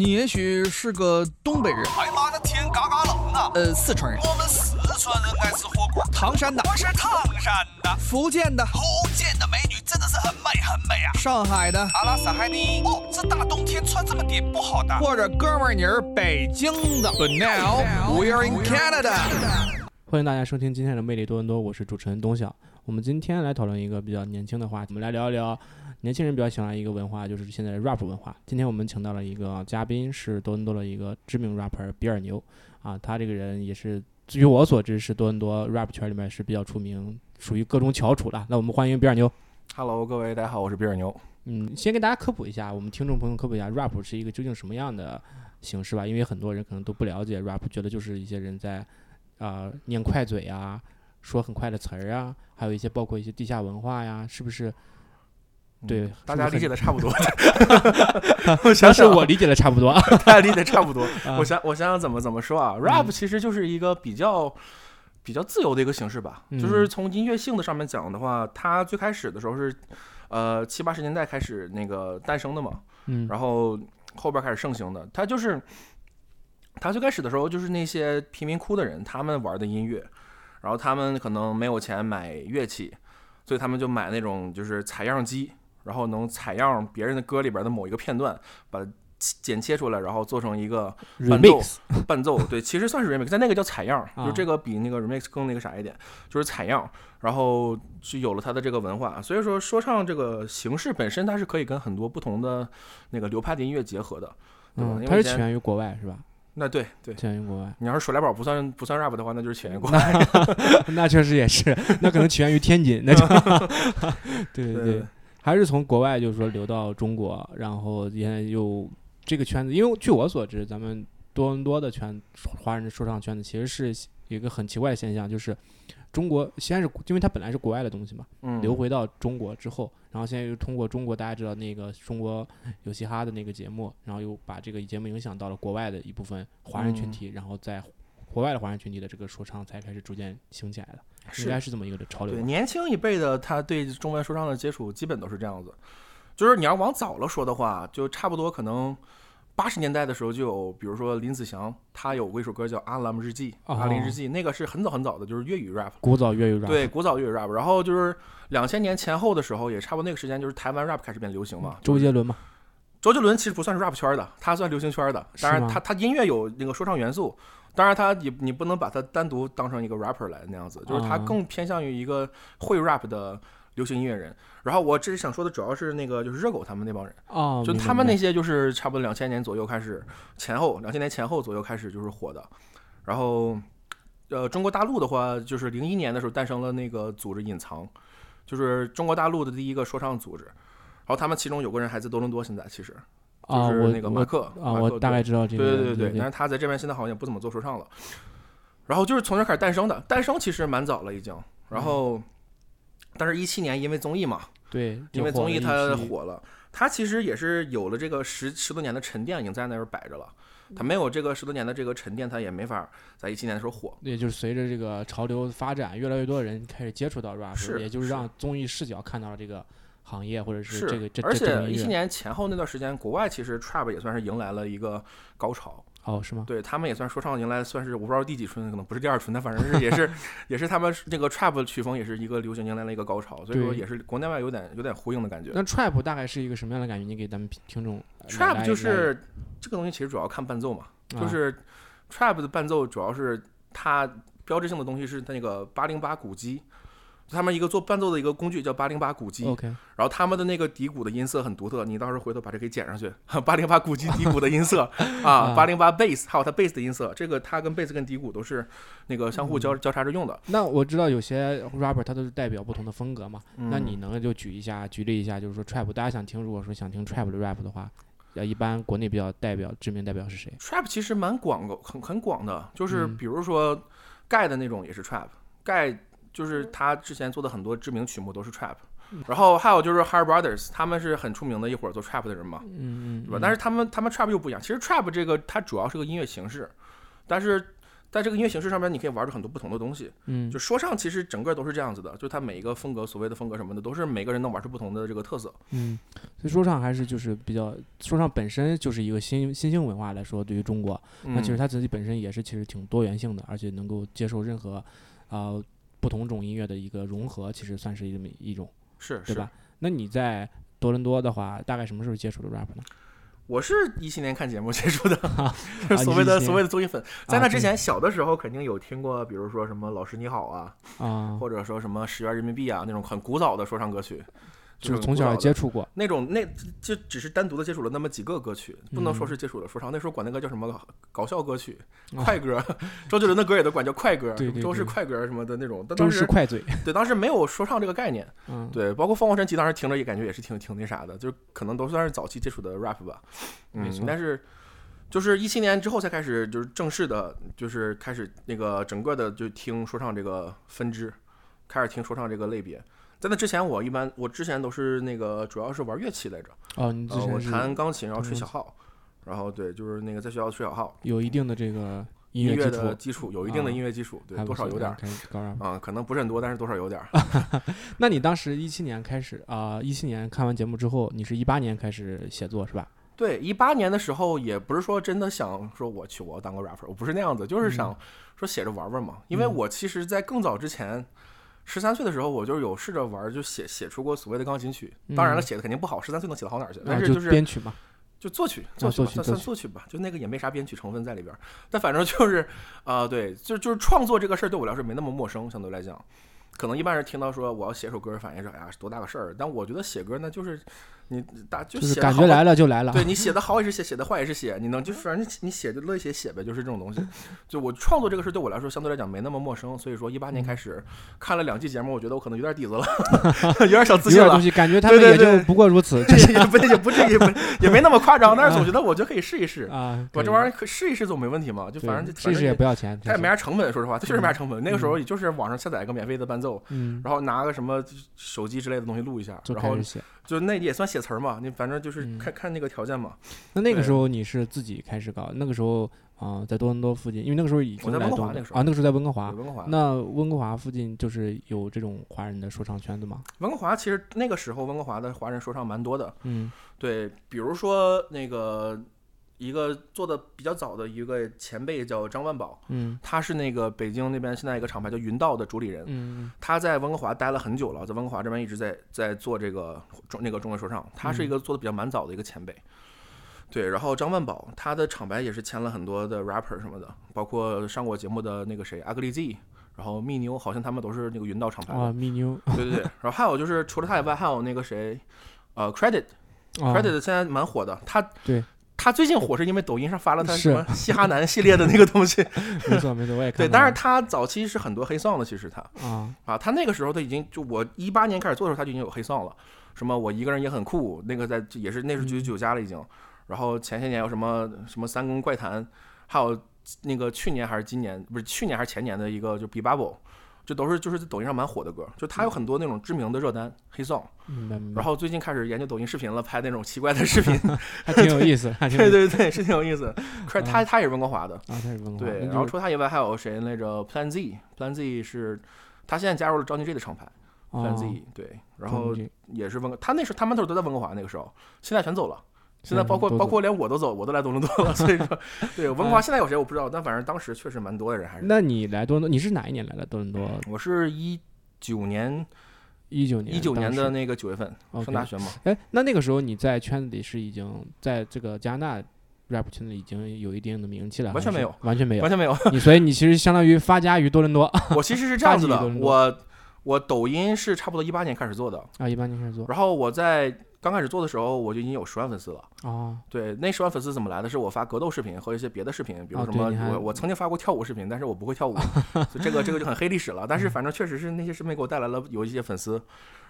你也许是个东北人，哎妈的天嘎嘎冷啊！呃，四川人，我们四川人爱吃火锅。唐山的，我是唐山的，福建的，福建的美女真的是很美很美啊！上海的，阿拉斯海尼。哦，这大冬天穿这么点不好的。或者哥们儿你是北京的。But now we're in Canada。欢迎大家收听今天的魅力多伦多，我是主持人东晓。我们今天来讨论一个比较年轻的话题，我们来聊一聊年轻人比较喜欢一个文化，就是现在的 rap 文化。今天我们请到了一个嘉宾，是多伦多的一个知名 rapper 比尔牛啊，他这个人也是据我所知是多伦多 rap 圈里面是比较出名，属于各种翘楚的。那我们欢迎比尔牛。Hello，各位大家好，我是比尔牛。嗯，先给大家科普一下，我们听众朋友科普一下 rap 是一个究竟什么样的形式吧，因为很多人可能都不了解 rap，觉得就是一些人在啊、呃念快嘴啊，说很快的词儿啊，还有一些包括一些地下文化呀，是不是？对嗯大家理解的差不多。我但想想，我理解的差不多。大家理解差不多。啊我想，我想想怎么怎么说啊？rap 其实就是一个比较比较自由的一个形式吧。嗯就是从音乐性的上面讲的话，它最开始的时候是呃七八十年代开始那个诞生的嘛，嗯，然后后边开始盛行的。它就是它最开始的时候就是那些贫民窟的人他们玩的音乐，然后他们可能没有钱买乐器，所以他们就买那种就是采样机，然后能采样别人的歌里边的某一个片段，把它剪切出来，然后做成一个伴奏 remix 伴奏。对，其实算是 remix，但那个叫采样，啊就这个比那个 remix 更那个啥一点，就是采样，然后就有了它的这个文化。所以说，说唱这个形式本身它是可以跟很多不同的那个流派的音乐结合的，对吧？嗯，因为它是起源于国外是吧？那对对。起源于国外，你要是水来宝不算不算 rap 的话，那就是起源于国外那确实也是，那可能起源于天津，那就 对对对。对，还是从国外就是说流到中国，然后现在又这个圈子，因为据我所知，咱们多伦多的圈华人的说唱圈子其实是有一个很奇怪的现象，就是中国先是因为它本来是国外的东西嘛，嗯流回到中国之后，然后现在又通过中国大家知道那个中国有嘻哈的那个节目，然后又把这个节目影响到了国外的一部分华人群嗯体，然后在国外的华人群体的这个说唱才开始逐渐兴起来的，应该是是这么一个潮流对。年轻一辈的，他对中文说唱的接触基本都是这样子。就是你要往早了说的话，就差不多可能八十年代的时候就有，比如说林子祥，他有过一首歌叫《阿拉姆日记》，哦阿林日记，那个是很早很早的，就是粤语 rap。古早粤语 rap，对，古早粤语 rap，然后就是两千年前后的时候，也差不多那个时间，就是台湾 rap 开始变流行嘛。周杰伦嘛，周杰伦其实不算是 rap 圈的，他算流行圈的。当然他，他音乐有那个说唱元素，当然他也你不能把他单独当成一个 rapper 来那样子，就是他啊更偏向于一个会 rap 的流行音乐人。然后我这里想说的主要是那个就是热狗他们那帮人，哦，就他们那些就是差不多两千年左右开始，前后两千年前后左右开始就是火的。然后，呃，中国大陆的话，就是零一年的时候诞生了那个组织隐藏，就是中国大陆的第一个说唱组织。然后他们其中有个人还在多伦多，现在其实啊，就是那个马克啊，我大概知道这个，对对对对，但是他在这边现在好像也不怎么做说唱了。然后就是从这开始诞生的，诞生其实蛮早了已经。然后，但是一七年因为综艺嘛，对，因为综艺它火了，它其实也是有了这个十十多年的沉淀，已经在那儿摆着了。它没有这个十多年的这个沉淀，它也没法在一七年的时候火。也就是随着这个潮流发展，越来越多的人开始接触到 rap，是也就是让综艺视角看到了这个行业或者是，这个这而且一七。年前后那段时间，国外其实 trap 也算是迎来了一个高潮。哦，是吗？对他们也算说唱迎来算是我不知道第几春，可能不是第二春，但反正是也是 也是他们这个 trap 曲风也是一个流行迎来了一个高潮，所以说也是国内外有点有点呼应的感觉。那 trap 大概是一个什么样的感觉？你给咱们听众 trap 就是这个东西其实主要看伴奏嘛，啊就是 trap 的伴奏主要是它标志性的东西是那个八零八鼓机。他们一个做伴奏的一个工具叫八零八鼓机，OK 然后他们的那个底鼓的音色很独特，你到时候回头把这给剪上去。八零八鼓机底鼓的音色 啊，八零八 bass 还有它 bass 的音色，这个它跟 bass 跟底鼓都是那个相互交交叉着用的。那我知道有些 rapper 他都是代表不同的风格嘛，那嗯你能就举一下举例一下，就是说 trap，大家想听，如果说想听 trap 的 rap 的话，呃，一般国内比较代表知名代表是谁？trap 其实蛮广的，很很广的，就是嗯比如说盖的那种也是 trap，盖就是他之前做的很多知名曲目都是 trap，然后还有就是 Hard Brothers，他们是很出名的一伙做 trap 的人嘛，嗯嗯，对吧？嗯但是他们他们 trap 又不一样，其实 trap 这个它主要是个音乐形式，但是在这个音乐形式上面，你可以玩出很多不同的东西。嗯就说唱其实整个都是这样子的，就它每一个风格，所谓的风格什么的，都是每个人能玩出不同的这个特色。嗯，所以说唱还是就是比较，说唱本身就是一个新新兴文化来说，对于中国，那嗯其实它自己本身也是其实挺多元性的，而且能够接受任何啊、呃不同种音乐的一个融合，其实算是一种一种，是是对吧？那你在多伦多的话，大概什么时候接触的 rap 呢？我是一七年看节目接触的，啊所谓的17所谓的综艺粉。在那之前，小的时候肯定有听过，比如说什么“老师你好”啊，啊，或者说什么“十元人民币”啊那种很古早的说唱歌曲，就是从小也接触过，那种那就只是单独的接触了那么几个歌曲，不能说嗯是接触了说唱。那时候管那个叫什么搞笑歌曲、啊快歌，周杰伦的歌也都管叫快歌，周氏快歌什么的那种。但周当时氏快嘴，对当时没有说唱这个概念，嗯，对，包括凤凰传奇当时听着也感觉也是挺挺那啥的，就是可能都算是早期接触的 rap 吧。嗯，但是就是一七年之后才开始，就是正式的，就是开始那个整个的就听说唱这个分支，开始听说唱这个类别。在那之前，我一般我之前都是那个主要是玩乐器来着，哦，你之呃，我前弹钢琴，然后吹嗯小号，然后对，就是那个在学校吹小号，有一定的这个音音乐的基础有一定的啊音乐基础，对，多少有点儿，开始搞 rap。啊、可能不是很多，但是多少有点儿。那你当时一七年开始啊，一七年看完节目之后，你是一八年开始写作是吧？对，一八年的时候也不是说真的想说我去我要当个 rapper，我不是那样子，就是想说写着玩玩嘛。因为嗯我其实，在更早之前，十三岁的时候，我就有试着玩，就写写出过所谓的钢琴曲。当然了，嗯写的肯定不好，十三岁能写到好哪儿去？啊但是就是编曲嘛，就作曲，作曲吧，算作曲作曲算作曲吧，就那个也没啥编曲成分在里边儿。但反正就是，啊、对，就就是创作这个事儿对我来说没那么陌生，相对来讲。可能一般人听到说我要写首歌，反应是哎呀多大个事儿，但我觉得写歌呢就是你大就就是感觉来了就来了。对你写的好也是写，写的坏也是写，你能就反正你写就乐意写写呗，就是这种东西。就我创作这个事对我来说相对来讲没那么陌生，所以说一八年开始看了两季节目，我觉得我可能有点底子了，有点小自信了有点东。西，感觉他们也就不过如此，这也不也不至于，不也没那么夸张，但是总觉得我就可以试一试，啊，我这玩意儿可试一试总没问题嘛。就对反正就试一试也不要钱，它也没啥成本，说实话，它确实没啥成本。那个时候也就是网上下载个免费的伴奏，嗯，然后拿个什么手机之类的东西录一下，然后就那也算写词儿嘛。你反正就是嗯看看那个条件嘛。那那个时候你是自己开始搞，那个时候啊，在多伦多附近，因为那个时候已经在来多伦啊，那个时候在温哥华。温哥华，那温哥华附近就是有这种华人的说唱圈子吗？温哥华其实那个时候温哥华的华人说唱蛮多的，嗯对，比如说那个一个做的比较早的一个前辈叫张万宝，嗯。他是那个北京那边现在一个厂牌叫云道的主理人，嗯他在温哥华待了很久了，在温哥华这边一直在在做这个中那个中文说唱，他是一个做的比较蛮早的一个前辈。对，然后张万宝他的厂牌也是签了很多的 rapper 什么的，包括上过节目的那个谁阿格丽 Z，然后蜜妞，好像他们都是那个云道厂牌。啊，蜜妞。对对对，然后还有就是除了他以外，还有那个谁，呃，Credit。啊 Credit 现在蛮火的，他对他最近火是因为抖音上发了他什么嘻哈男系列的那个东西，没错没错，我也看对，但是他早期是很多黑 song 的，其实他。啊。啊，他那个时候他已经就我一八年开始做的时候他就已经有黑 song 了，什么我一个人也很酷，那个在也是那是九九九加了已经，然后前些年有什么什么三更怪谈，还有那个去年还是今年不是去年还是前年的一个就 B Bubble。这都是就是在抖音上蛮火的歌，就他有很多那种知名的热单黑 song，然，后最近开始研究抖音视频了，拍那种奇怪的视频。还挺有意思，还挺有意思 对对对，是挺有意思。可是他他也是温哥华的，啊，他是温哥华，对。然后除他以外还有谁来着？Plan Z，Plan Z 是他现在加入了 Johnny J 的厂牌，Plan 哦 Z 对。然后也是温哥，他那时候他们都都在温哥华那个时候，现在全走了。现在包括包括连我都走，我都来多伦多了，所以说，对温哥华现在有谁我不知道，但反正当时确实蛮多的人还是。那你来多伦多，你是哪一年来的多伦多？我是一九年一九年，一九年的那个九月份上大学嘛，哎，那那个时候你在圈子里是已经在这个加拿大 rap 圈子里已经有一定的名气了，完全没有，完全没有完。全没有。你所以你其实相当于发家于多伦多 我其实是这样子的我我抖音是差不多一八年开始做的，啊，一八年开始做然后我在刚开始做的时候，我就已经有十万粉丝了。哦，对，那十万粉丝怎么来的？是我发格斗视频和一些别的视频，比如哦什么、我我曾经发过跳舞视频，但是我不会跳舞，所以这个这个就很黑历史了。但是反正确实是那些视频给我带来了有一些粉丝。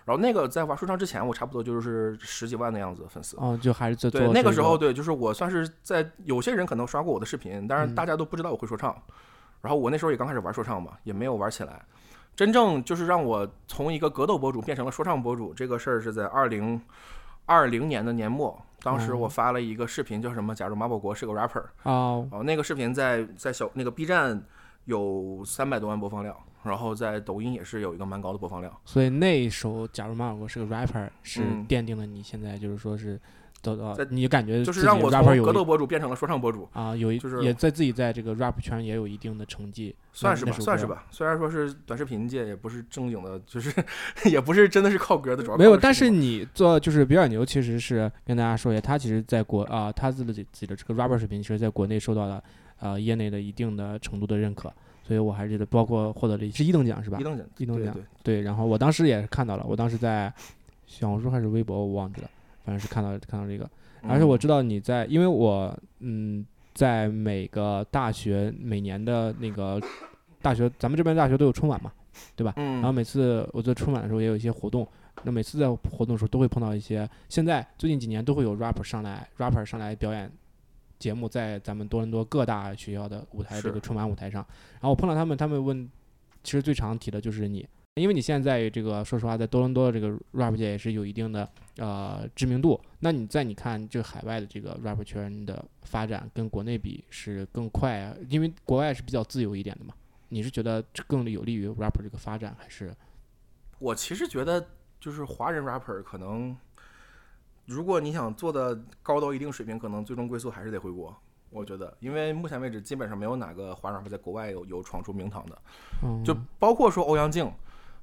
然后那个在玩说唱之前，我差不多就是十几万的样子粉丝。哦，就还是在做对，那个时候对，就是我算是在有些人可能刷过我的视频，但是嗯大家都不知道我会说唱。然后我那时候也刚开始玩说唱嘛，也没有玩起来。真正就是让我从一个格斗博主变成了说唱博主，这个事儿是在二零二零年的年末，当时我哦发了一个视频，叫什么？假如马保国是个 rapper。哦，哦，那个视频在在小那个 B 站有三百多万播放量，然后在抖音也是有一个蛮高的播放量。所以那首《假如马保国是个 rapper》是嗯奠定了你现在就是说是走到你感觉就是让我从格斗博主变成了说唱博主，啊有一就是也在自己在这个 rap 圈也有一定的成绩，算是吧，算是吧。虽然说是短视频界，也不是正经的，就是 也不是真的是靠歌的，主要没有，但是你做就是比尔牛，其实是跟大家说一下，他其实在国啊、他自己自己的这个 rapper 水平，其实在国内受到了呃业内的一定的程度的认可，所以我还是觉得，包括获得了是一等奖是吧一？等奖，一等奖对然后我当时也是看到了，我当时在小红书还是微博我忘记了，反正是看到看到这个，而且我嗯知道你在，因为我嗯，在每个大学每年的那个大学，咱们这边大学都有春晚嘛，嗯，然后每次我在春晚的时候也有一些活动，那每次在活动的时候都会碰到一些，现在最近几年都会有 rapper 上来，rapper 上来表演节目，在咱们多伦多各大学校的舞台这个春晚舞台上，然后我碰到他们，他们问，其实最常提的就是你。因为你现在这个，说实话，在多伦多的这个 rap 界也是有一定的呃知名度。那你在你看这海外的这个 rap 圈的发展，跟国内比是更快啊？因为国外是比较自由一点的嘛。你是觉得这更有利于 rapper 这个发展，还是我其实觉得，就是华人 rapper 可能，如果你想做的高到一定水平，可能最终归宿还是得回国。我觉得，因为目前为止基本上没有哪个华人 rapper 在国外有有闯出名堂的，嗯就包括说欧阳靖，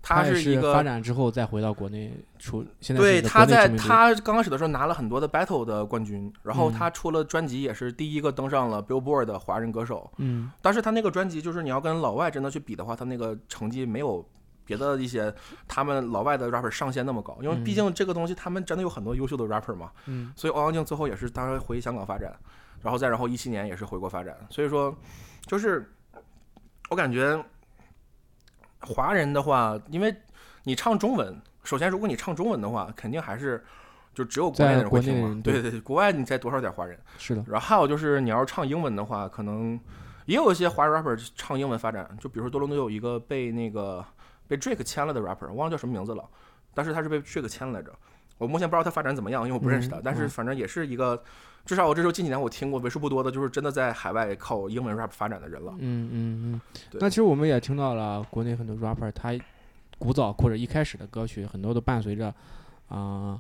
他是一个发展之后再回到国内出，现在对，他在他刚开始的时候拿了很多的 battle 的冠军，然后嗯他出了专辑，也是第一个登上了 Billboard 的华人歌手。嗯但是他那个专辑，就是你要跟老外真的去比的话，他那个成绩没有别的一些他们老外的 rapper 上限那么高，因为毕嗯竟这个东西他们真的有很多优秀的 rapper 嘛。嗯所以欧阳靖最后也是当然回香港发展，然后再然后一七年也是回国发展。所以说，就是我感觉华人的话，因为你唱中文，首先如果你唱中文的话，肯定还是就只有国内的人会听嘛。对对对对，国外你才多少点华人。是的，然后还有就是你要是唱英文的话，可能也有一些华人 rapper 唱英文发展，就比如说多伦多有一个被那个被 Drake 签了的 rapper，忘了叫什么名字了，但是他是被 Drake 签来着。我目前不知道他发展怎么样，因为我不认识他，嗯但是嗯反正也是一个，至少我这时候近几年我听过为数不多的，就是真的在海外靠英文 rap 发展的人了。嗯嗯嗯。对那其实我们也听到了国内很多 rapper，他古早或者一开始的歌曲，很多都伴随着啊、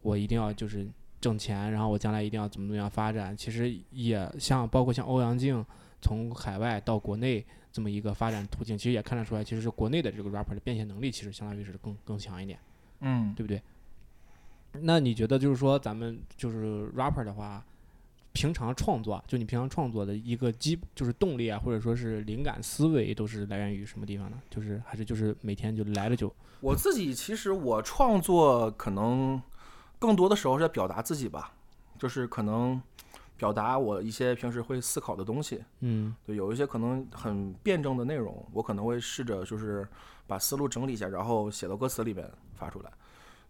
我一定要就是挣钱，然后我将来一定要怎么怎么样发展。其实也像包括像欧阳靖从海外到国内这么一个发展途径，其实也看得出来，其实是国内的这个 rapper 的变现能力，其实相当于是更更强一点。嗯，对不对？那你觉得就是说，咱们就是 rapper 的话，平常创作，就你平常创作的一个基就是动力啊，或者说是灵感思维，都是来源于什么地方呢？就是还是就是每天就来了就我自己其实我创作可能更多的时候是在表达自己吧，就是可能表达我一些平时会思考的东西。嗯对，有一些可能很辩证的内容，我可能会试着就是把思路整理一下，然后写到歌词里边发出来。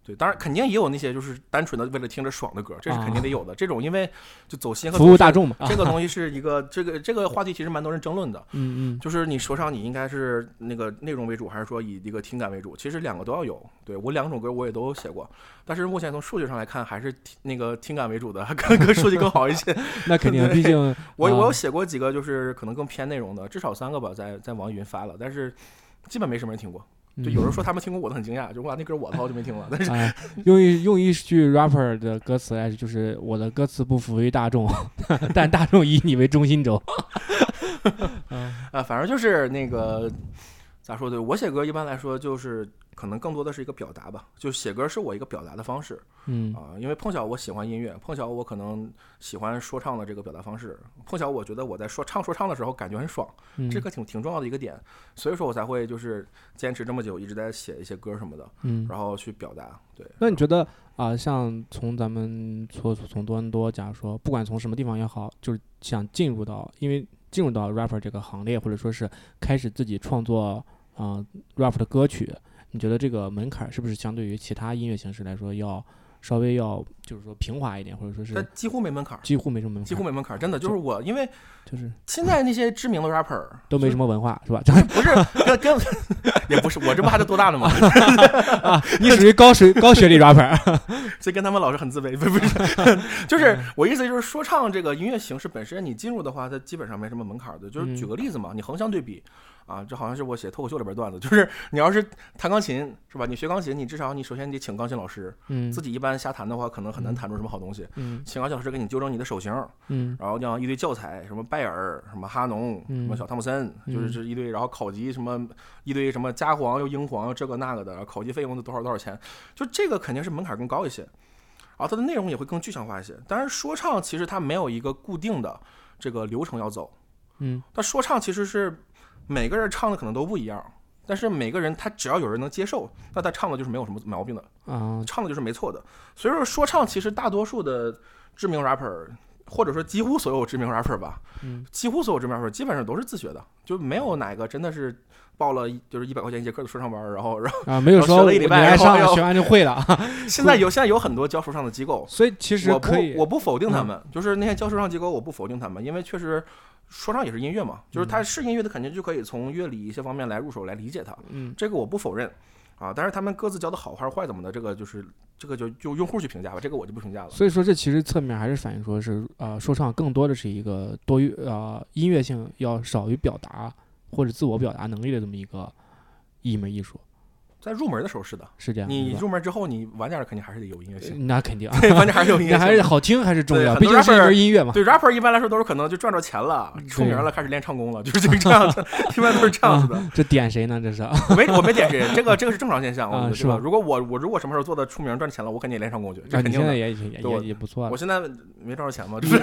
对，当然肯定也有那些就是单纯的为了听着爽的歌，这是肯定得有的。这种因为就走心和服务大众嘛。这个东西是一个这个这个话题其实蛮多人争论的，嗯嗯就是你说唱你应该是那个内容为主，还是说以一个听感为主？其实两个都要有。对我两种歌我也都写过，但是目前从数据上来看，还是听那个听感为主的，更更数据更好一些。那肯定，毕竟我我有啊写过几个，就是可能更偏内容的，至少三个吧，在在网易云发了，但是基本没什么人听过。就有人说他们听过，我的很惊讶，就哇那歌我好久没听了，但是哎，用一用一句 rapper 的歌词来，就是我的歌词不服于大众，但大众以你为中心轴。啊，反正就是那个咋说的，我写歌一般来说就是可能更多的是一个表达吧，就写歌是我一个表达的方式。嗯啊，因为碰巧我喜欢音乐，碰巧我可能喜欢说唱的这个表达方式，碰巧我觉得我在说唱说唱的时候感觉很爽，嗯，这个挺挺重要的一个点，所以说我才会就是坚持这么久，一直在写一些歌什么的，嗯。然后去表达。对，那你觉得啊、像从咱们从从多伦多，假如说不管从什么地方也好，就是想进入到，因为进入到 rapper 这个行列，或者说是开始自己创作啊、rap 的歌曲，你觉得这个门槛是不是相对于其他音乐形式来说要稍微要就是说平滑一点，或者说是它几乎没门槛儿，几乎没什么门槛，几乎没门槛儿，真的就是我，因为就是现在那些知名的 rapper 都没什么文化是吧？不是跟跟也不是，我这不还得多大呢吗？啊你属于高水高学历 rapper，所以跟他们老师很自卑，不是不是，就是我意思就是说唱这个音乐形式本身，你进入的话，它基本上没什么门槛儿的。就是举个例子嘛，你横向对比啊，这好像是我写脱口秀里边段子，就是你要是弹钢琴是吧？你学钢琴，你至少你首先得请钢琴老师，嗯自己一般瞎弹的话，可能很难弹出什么好东西。嗯请钢琴老师给你纠正你的手型，嗯然后像一堆教材，什么拜尔、什么哈农、什么小汤姆森，就是嗯这一堆，然后考级什么一堆什么加黄又英皇又这个那个的，然后考级费用多少多少钱，就这个肯定是门槛更高一些，然后它的内容也会更具象化一些。当然，说唱其实它没有一个固定的这个流程要走，嗯它说唱其实是每个人唱的可能都不一样。但是每个人他只要有人能接受，那他唱的就是没有什么毛病的。嗯唱的就是没错的。所以说，说唱其实大多数的知名 rapper，或者说几乎所有知名 rapper 吧，嗯。几乎所有知名 rapper 基本上都是自学的，就没有哪个真的是报了就是一百块钱一节课的说唱班，然后 然后啊，没有说学了一礼拜然后上学完就会了，现在有现在有很多教说唱的机构，所以其实我不可以，我不否定他嗯。们，就是那些教说唱机构我不否定他们，因为确实。说唱也是音乐嘛，就是它是音乐的，肯定就可以从乐理一些方面来入手来理解它。嗯。这个我不否认啊，但是他们各自教的好还是坏怎么的，这个就是这个就就用户去评价吧，这个我就不评价了。所以说，这其实侧面还是反映说是呃，说唱更多的是一个多于呃音乐性要少于表达或者自我表达能力的这么一个一门艺术，在入门的时候是的，是这样。你入门之后，你晚点肯定还是得有音乐性，那肯定，对，晚点还是有音乐 性。还是好听还是重要，毕竟是一 rapper- 门音乐嘛。对 rapper 一般来说都是可能就赚着钱了，出名了，开始练唱功了，就是这样子，一般都是这样子的。这点谁呢？这是我没我没点谁，这个这个是正常现象，是吧如果我我如果什么时候做的出名赚钱了，我肯定也练唱功去，这啊，肯定的。你现在也也也也不错。我现在没赚着钱嘛，就是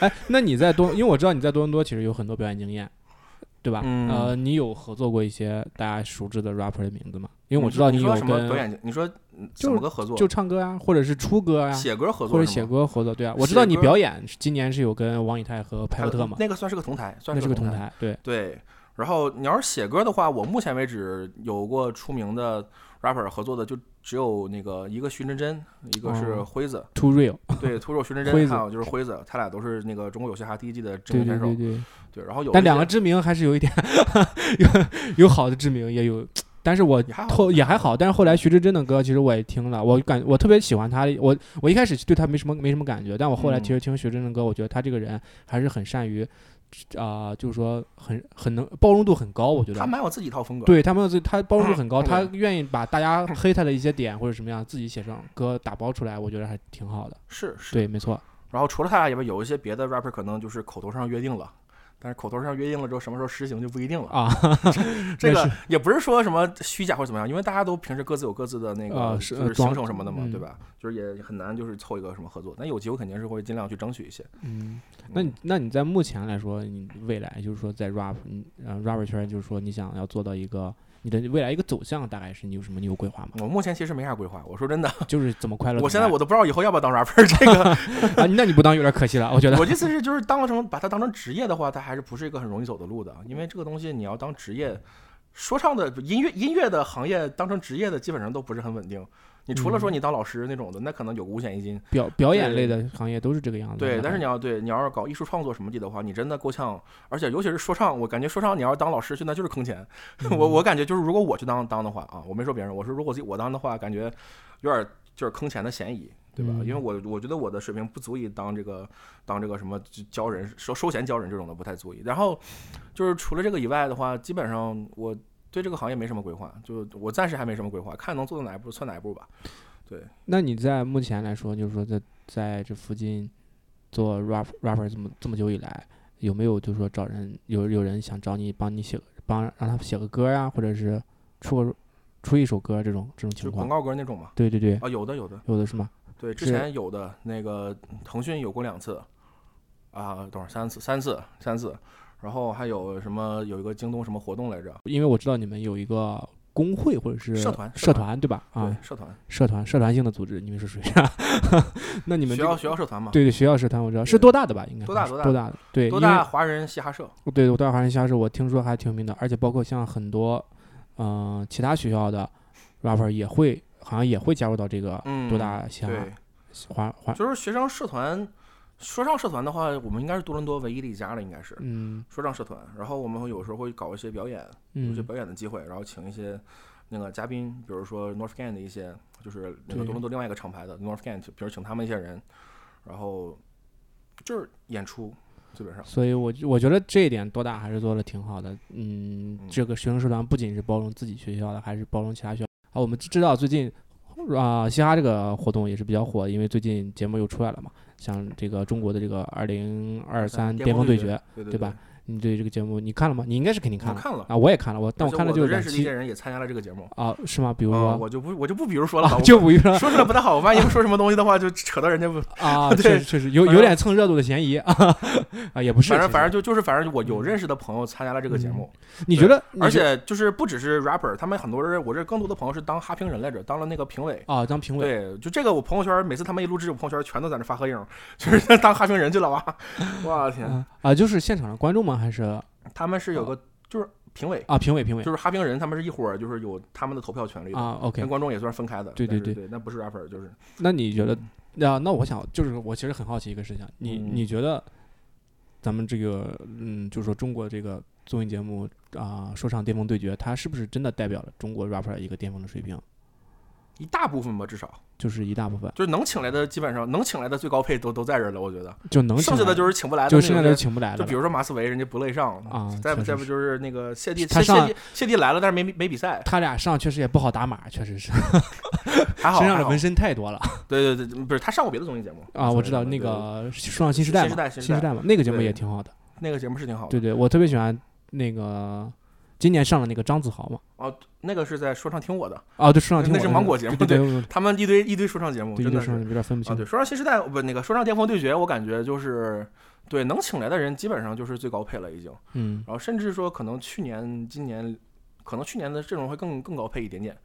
哎，那你在多，因为我知道你在多伦多其实有很多表演经验，对吧？嗯呃，你有合作过一些大家熟知的 rapper 的名字吗？因为我知道有你说什么表跟演，你说怎么个合作？就唱歌啊，或者是出歌啊，写歌合作或者写歌合作。对啊，我知道你表演今年是有跟王以太和派克特嘛，那个算是个同台，算是个同同。台。对，对，然后你要是写歌的话，我目前为止有过出名的 rapper 合作的，就只有那个一个徐真真，一个是哦辉子，Too Real，对，，Too real 徐真真，子还有就是辉子，他俩都是那个中国有嘻哈第一季的知名选手。对对对。对，然后有但两个知名还是有一点 有有好的知名，也有，但是我也还好后也还好。但是后来徐真真的歌，其实我也听了，我感我特别喜欢他。我我一开始对他没什么没什么感觉，但我后来嗯其实听徐真真的歌，我觉得他这个人还是很善于啊、就是说很很能包容度很高，我觉得他。蛮有自己一套风格。，对他们自他包容度很高，嗯他愿意把大家黑他的一些点或者什么样，自己写上歌打包出来，我觉得还挺好的。是是。对，没错。然后除了他俩以外，有一些别的 rapper 可能就是口头上约定了。但是口头上约定了之后，什么时候实行就不一定了。啊，这 个也不是说什么虚假或者怎么样，因为大家都平时各自有各自的那个啊就是行程什么的嘛，嗯对吧？就是也很难就是凑一个什么合作。但有机会肯定是会尽量去争取一些。嗯，那你那你在目前来说，你未来就是说在 rap，嗯呃 rapper 圈，就是说你想要做到一个你的未来一个走向，大概是你有什么你有规划吗？我目前其实没啥规划，我说真的，就是怎么快乐么。我现在我都不知道以后要不要当 rapper。这个 啊，那你不当有点可惜了，我觉得。我意思是，就是当成把它当成职业的话，它还是不是一个很容易走的路的，因为这个东西你要当职业，说唱的音乐音乐的行业当成职业的基本上都不是很稳定。你除了说嗯你当老师那种的，那可能有五险一金。表表演类的行业都是这个样子。对，但是你要要对你要是搞艺术创作什么的的话，你真的够呛，而且尤其是说唱，我感觉说唱你要是当老师去，那就是坑钱。我我感觉就是如果我去当当的话啊，我没说别人，我说如果自己我当的话，感觉有点就是坑钱的嫌疑，对吧？嗯因为我我觉得我的水平不足以当这个当这个什么教人收收钱教人这种的不太足以。然后就是除了这个以外的话，基本上我对这个行业没什么规划，就我暂时还没什么规划，看能做到哪一步算哪一步吧。对，那你在目前来说，就是说在在这附近做 rap rapper 这么这么久以来，有没有就是说找人有有人想找你帮你写个帮让他写个歌呀，或者是出个出一首歌这种这种情况？就广告歌那种嘛。对对对，啊，有的有的，有的是吗？对，之前有的那个腾讯有过两次，啊，多少三次三次三次，然后还有什么有一个京东什么活动来着？因为我知道你们有一个工会或者是社团社社团团对吧？啊，社团社团社团性的组织，你们是属于 那你们学校这个学校社团嘛，对对学校社团我知道是多大的吧？应该多大多大是多大的？对，多大华人嘻哈社？对，我多大华人嘻哈社我听说还挺有名的，而且包括像很多，嗯、其他学校的 rapper 也会好像也会加入到这个嗯，多大嘻哈对，华华，就是学生社团，说唱社团的话，我们应该是多伦多唯一的一家了，应该是嗯说唱社团。然后我们会有时候会搞一些表演，有一些嗯表演的机会，然后请一些那个嘉宾，比如说 North Gang 的一些，就是那个多伦多另外一个厂牌的 North Gang，比如请他们一些人，然后就是演出，基本上。所以我我觉得这一点多大还是做的挺好的。嗯，嗯这个学生社团不仅是包容自己学校的，还是包容其他学校。啊，我们知道最近啊、嘻哈这个活动也是比较火，因为最近节目又出来了嘛，像这个中国的这个二零二三巅峰对决，对吧？？你对这个节目你看了吗？你应该是肯定看了我看了，啊，我也看了，我但我看了就两期的认识的一些人也参加了这个节目。啊，是吗？比如啊，说我就不我就不比如说了吧，啊，我就不说 说出来不太好，万一说什么东西的话，就扯到人家不。啊，对确实确实有有点蹭热度的嫌疑啊啊，也不是，反正反正就就是反正我有认识的朋友参加了这个节目，你觉得，而且就是不只是 rapper，他们很多人，我这更多的朋友是当哈评人来着，当了那个评委。啊，当评委对，就这个我朋友圈每次他们一录制，我朋友圈全都在那发合影，就是当哈评人去了哇！我的天，啊啊，就是现场的观众吗？还是他们是有个就是评委，啊，评委评委就是哈评人，他们是一伙儿，就是有他们的投票权利的，啊？OK，跟观众也算是分开的。对对对对，那不是 rapper，就是那你觉得嗯那那我想就是我其实很好奇一个事情，你嗯你觉得咱们这个嗯，就是说中国这个综艺节目啊，说唱巅峰对决，它是不是真的代表了中国 rapper 一个巅峰的水平？一大部分吧，至少就是一大部分就是能请来的，基本上能请来的最高配都都在这儿了，我觉得。就能剩下的就是请不来的，就剩下的的请不来了就比如说马思唯，人家不乐意上啊再再不就是那个谢帝，他上谢谢帝谢帝来了，但是没没比赛，他俩上确实也不好打码，确实是还好 身上的纹身太多了对对对，不是他上过别的综艺节目啊！我知道那个《说唱新时代》嘛，新时代新时代新时代嘛，那个节目也挺好的。那个节目是挺好的。对对，我特别喜欢那个今年上了那个张子豪嘛。哦，那个是在说唱听我的，哦，对，说唱听的。是芒果节目对对对他们一堆一堆说唱节目，对，真的是。对说唱有点分不啊，清。对，。说唱新时代不那个说唱巅峰对决，我感觉就是对能请来的人基本上就是最高配了已经，嗯。然后甚至说可能去年今年可能去年的阵容会更更高配一点点，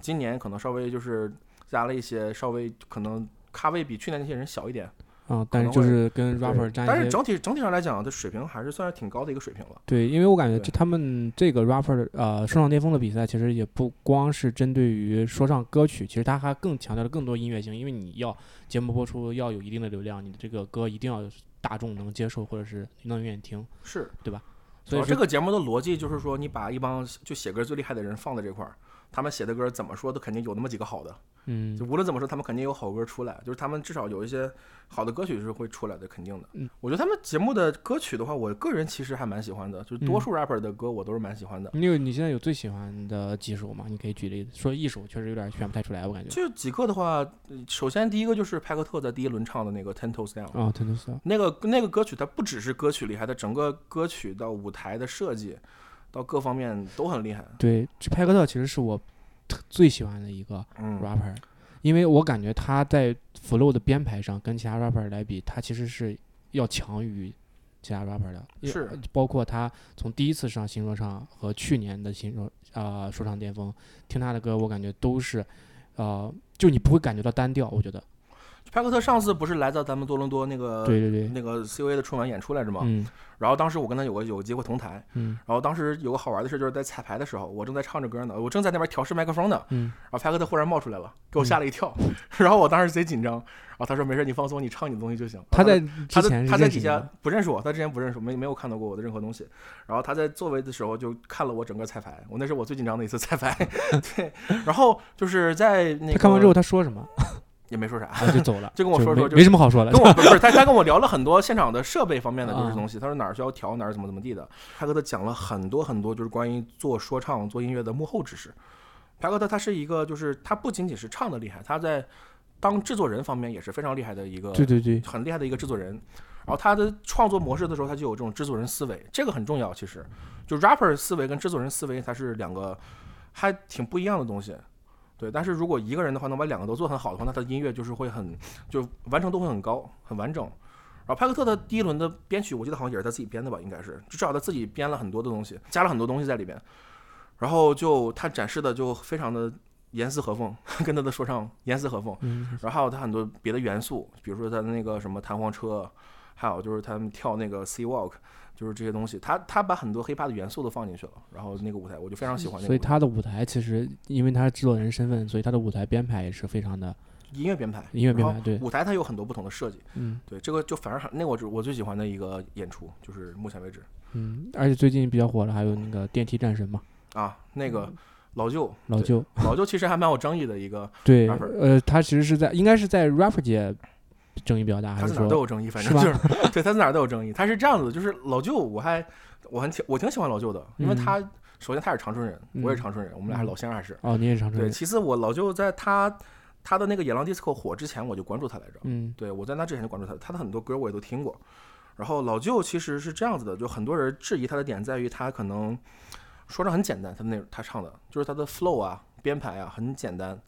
今年可能稍微就是加了一些稍微可能咖位比去年那些人小一点。啊，但是就是跟 rapper 沾但是整体整体上来讲，这水平还是算是挺高的一个水平了。对，因为我感觉对就他们这个 rapper 的呃说唱巅峰的比赛，其实也不光是针对于说唱歌曲，其实他还更强调了更多音乐性，因为你要节目播出要有一定的流量，你的这个歌一定要大众能接受，或者是能愿意听。是，对吧？所以这个节目的逻辑就是说，你把一帮就写歌最厉害的人放在这块儿，他们写的歌怎么说都肯定有那么几个好的，嗯就无论怎么说，他们肯定有好歌出来，就是他们至少有一些好的歌曲是会出来的，肯定的。嗯，我觉得他们节目的歌曲的话，我个人其实还蛮喜欢的，就是多嗯数 rapper 的歌我都是蛮喜欢的。你有你现在有最喜欢的几首吗？你可以举例子，说一首确实有点选不太出来，我感觉。就几个的话，呃首先第一个就是派克特在第一轮唱的那个《Ten Toes Down》，啊 t e n s 那个那个歌曲它不只是歌曲厉害，它整个歌曲到舞台的设计，到各方面都很厉害。对，这派克特其实是我特最喜欢的一个嗯 rapper，因为我感觉他在 flow 的编排上跟其他 rapper 来比，他其实是要强于其他 rapper 的。因是包括他从第一次上新说唱和去年的新说啊、说唱巅峰，听他的歌，我感觉都是，呃，就你不会感觉到单调，我觉得。派克特上次不是来到咱们多伦多那个对对对，那个 COA 的春晚演出来着吗？嗯然后当时我跟他有个有个机会同台，嗯然后当时有个好玩的事，就是在彩排的时候，我正在唱着歌呢，我正在那边调试麦克风呢，嗯然后派克特忽然冒出来了，给我吓了一跳，然后我当时贼紧张，然后他说没事，你放松，你唱你的东西就行。他在他在他在底下不认识我，他之前不认识我，没没有看到过我的任何东西。然后他在座位的时候就看了我整个彩排，我那是我最紧张的一次彩排。对，然后就是在那个他看完之后他说什么也没说啥，啊就走了，就跟我说说就没什么好说的跟。我 不是他，他跟我聊了很多现场的设备方面的就是啊东西。他说哪儿需要调，哪儿怎么怎么地的。他跟他讲了很多很多，就是关于做说唱、做音乐的幕后知识。派克特他是一个，就是他不仅仅是唱的厉害，他在当制作人方面也是非常厉害的一个，对对对，很厉害的一个制作人。然后他的创作模式的时候，他就有这种制作人思维，这个很重要。其实，就 rapper 思维跟制作人思维，它是两个还挺不一样的东西。对，但是如果一个人的话能把两个都做很好的话，那他的音乐就是会很就完成度会很高，很完整。然后派克特的第一轮的编曲，我记得好像也是他自己编的吧，应该是，至少他自己编了很多的东西，加了很多东西在里边。然后就他展示的就非常的严丝合缝，跟他的说唱严丝合缝。嗯然后还有他很多别的元素，比如说他的那个什么弹簧车，还有就是他们跳那个 C Walk，就是这些东西，他他把很多 hiphop 的元素都放进去了，然后那个舞台我就非常喜欢那个。所以他的舞台其实因为他是制作人身份，所以他的舞台编排也是非常的音乐编排，音乐编排对舞台它有很多不同的设计，嗯对这个就反而很那个我我最喜欢的一个演出，就是目前为止嗯，而且最近比较火的还有那个电梯战神嘛，啊，那个老舅嗯老对舅老舅其实还蛮有争议的一个，对呃，他其实是在应该是在 rapper 界争议比较大，还他在哪儿都有争议，反正就吧是对他在哪儿都有争议。他是这样子的，就是老舅，我还我很挺我挺喜欢老舅的，因为嗯他首先他是长春人，我也长春人，我们俩还嗯老乡还是。哦，你也是长春对，其次我老舅在他他的那个野狼 disco 火之前，我就关注他来着。嗯对我在那之前就关注他，他的很多歌我也都听过。然后老舅其实是这样子的，就很多人质疑他的点在于他可能说唱很简单，他的那他唱的就是他的 flow 啊、编排啊很简单，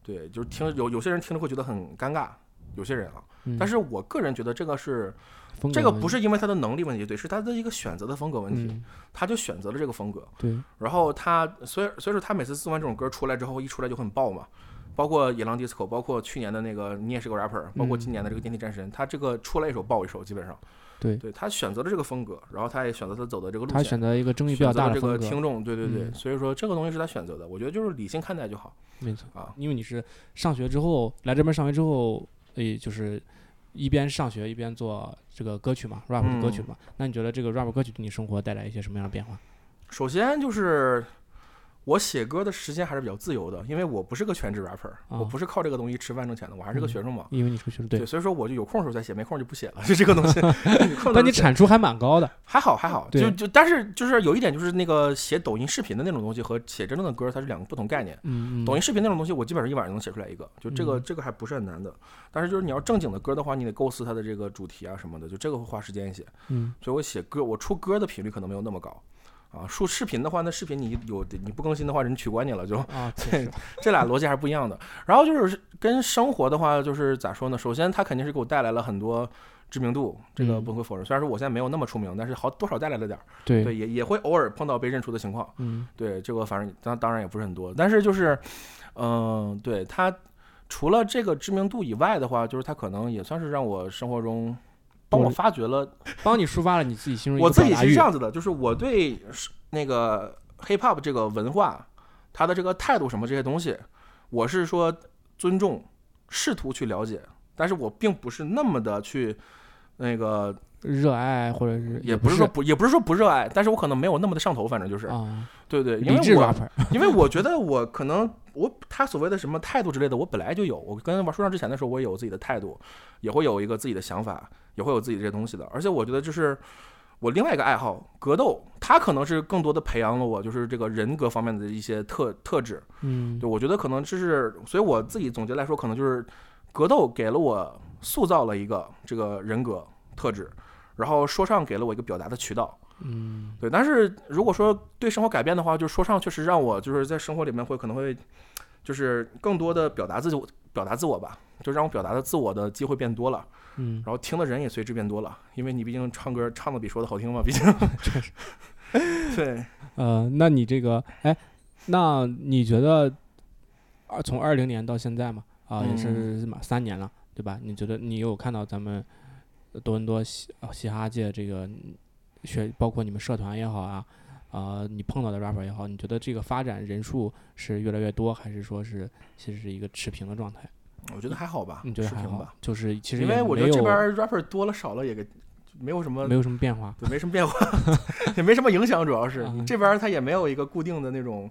对，就是听有有些人听着会觉得很尴尬，有些人啊，嗯，但是我个人觉得这个是这个不是因为他的能力问题，对，是他的一个选择的风格问题，嗯。他就选择了这个风格。对。然后他所以所以说他每次做完这种歌出来之后，一出来就很爆嘛。包括野狼 disco，包括去年的那个你也是个 rapper，包括今年的这个电梯战神，他这个出来一首爆一首，基本上。对。对他选择了这个风格，然后他也选择他走的这个路他线，选择一个争议比较大的这，个听众，对对对，嗯。所以说这个东西是他选择的，我觉得就是理性看待就好。没错，啊。因为你是上学之后来这边上学之后，诶，就是一边上学一边做这个歌曲嘛，rap 的歌曲嗯嘛。那你觉得这个 rap 歌曲对你生活带来一些什么样的变化？首先就是我写歌的时间还是比较自由的，因为我不是个全职 rapper，、啊我不是靠这个东西吃饭挣钱的，我还是个嗯学生嘛。因为你是学生，对对，，所以说我就有空的时候再写，没空就不写了，就这个东西。有空的但你产出还蛮高的，还好还好，就就但是就是有一点就是那个写抖音视频的那种东西和写真正的歌它是两个不同概念。嗯嗯，抖音视频那种东西，我基本上一晚上能写出来一个，就这个嗯这个还不是很难的。但是就是你要正经的歌的话，你得构思它的这个主题啊什么的，就这个会花时间一些。嗯所以我写歌，我出歌的频率可能没有那么高。啊，说视频的话，那视频你有你不更新的话，人取关你了就。啊，确对实，这俩逻辑还是不一样的。然后就是跟生活的话，就是咋说呢？首先，它肯定是给我带来了很多知名度，这个嗯不可否认。虽然说我现在没有那么出名，但是好多少带来了点儿。对对，也也会偶尔碰到被认出的情况。嗯对，这个反正当当然也不是很多，但是就是，嗯、对它除了这个知名度以外的话，就是它可能也算是让我生活中帮我发掘了 帮你抒发了你自己心中一我自己是这样子的，就是我对那个 hip hop 这个文化，它的这个态度什么这些东西，我是说尊重，试图去了解，但是我并不是那么的去那个，热爱，或者是也不不是说不，也不是说不热爱，但是我可能没有那么的上头，反正就是，啊，对对，因为我 因为我觉得我可能我他所谓的什么态度之类的，我本来就有。我跟玩说唱之前的时候，我也有自己的态度，也会有一个自己的想法，也会有自己这些东西的。而且我觉得就是我另外一个爱好格斗，它可能是更多的培养了我就是这个人格方面的一些特特质。嗯对，我觉得可能这是，所以我自己总结来说，可能就是格斗给了我塑造了一个这个人格特质，然后说唱给了我一个表达的渠道。嗯对，但是如果说对生活改变的话，就是说唱确实让我就是在生活里面会可能会，就是更多的表达自己，表达自我吧，就让我表达的自我的机会变多了，嗯，然后听的人也随之变多了，因为你毕竟唱歌唱的比说的好听嘛，毕竟。对，呃，那你这个，哎，那你觉得，二从二零年到现在嘛，啊、也是嗯嘛三年了，对吧？你觉得你有看到咱们多伦多嘻呃嘻哈界这个学，包括你们社团也好啊，啊、你碰到的 rapper 也好，你觉得这个发展人数是越来越多，还是说是其实是一个持平的状态？我觉得还好吧，你觉得还好吧？？就是其实因为我觉得这边 rapper 多了少了也给没有什么没有什么变化。对，没什么变化，也没什么影响，主要是这边儿它也没有一个固定的那种，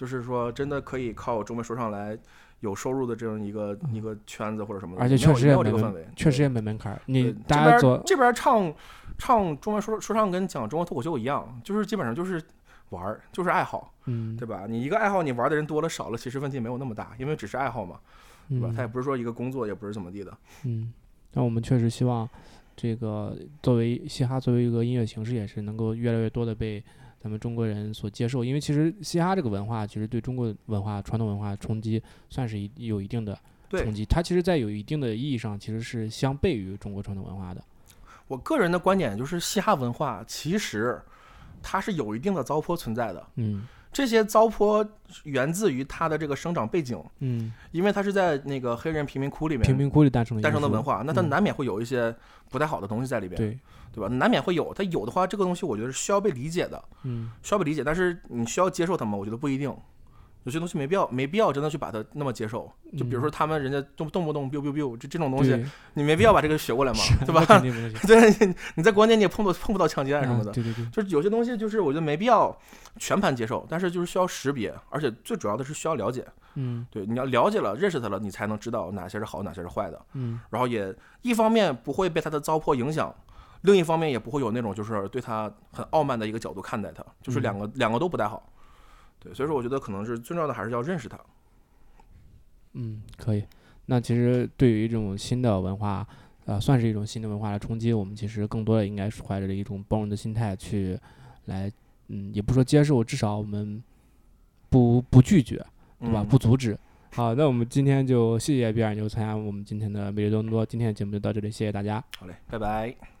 就是说真的可以靠中文说唱来有收入的这样一个一个圈子或者什么的，而且确实也没有这个氛围，确实也没门槛你这边儿大家做这边儿唱唱中文说说唱跟讲中文脱口秀一样，就是基本上就是玩儿，就是爱好，嗯对吧？你一个爱好，你玩的人多了少了，其实问题没有那么大，因为只是爱好嘛，对吧？嗯它也不是说一个工作，也不是怎么地的。嗯，那我们确实希望这个作为嘻哈作为一个音乐形式，也是能够越来越多的被咱们中国人所接受。因为其实嘻哈这个文化，其实对中国文化、传统文化冲击算是一有一定的冲击。它其实，在有一定的意义上，其实是相悖于中国传统文化的。我个人的观点就是，嘻哈文化其实它是有一定的糟粕存在的。嗯这些糟粕源自于它的这个生长背景，嗯，因为它是在那个黑人贫民窟里面贫民窟里诞生的诞生的文化，那它嗯难免会有一些不太好的东西在里边，对，对吧？难免会有，它有的话，这个东西我觉得是需要被理解的，嗯需要被理解，但是你需要接受它吗？我觉得不一定。有些东西没必要，没必要真的去把它那么接受。就比如说他们人家动动不动 biu biu biu 这这种东西，你没必要把这个学过来嘛，对吧？对，你在国内你也碰不碰不到枪击案什么的，啊对对对，就是有些东西就是我觉得没必要全盘接受，但是就是需要识别，而且最主要的是需要了解。嗯对，你要了解了、认识他了，你才能知道哪些是好，哪些是坏的。嗯然后也一方面不会被他的糟粕影响，另一方面也不会有那种就是对他很傲慢的一个角度看待他，就是两个、两个都不太好。对，所以说我觉得可能是最重要的还是要认识他。嗯，可以。那其实对于这种新的文化，呃，算是一种新的文化的冲击，我们其实更多的应该是怀着一种包容的心态去来，嗯，也不说接受，至少我们不不拒绝，对吧？嗯不阻止。好，那我们今天就谢谢比尔牛参加我们今天的每日多伦多，今天的节目就到这里，谢谢大家。好嘞，拜拜。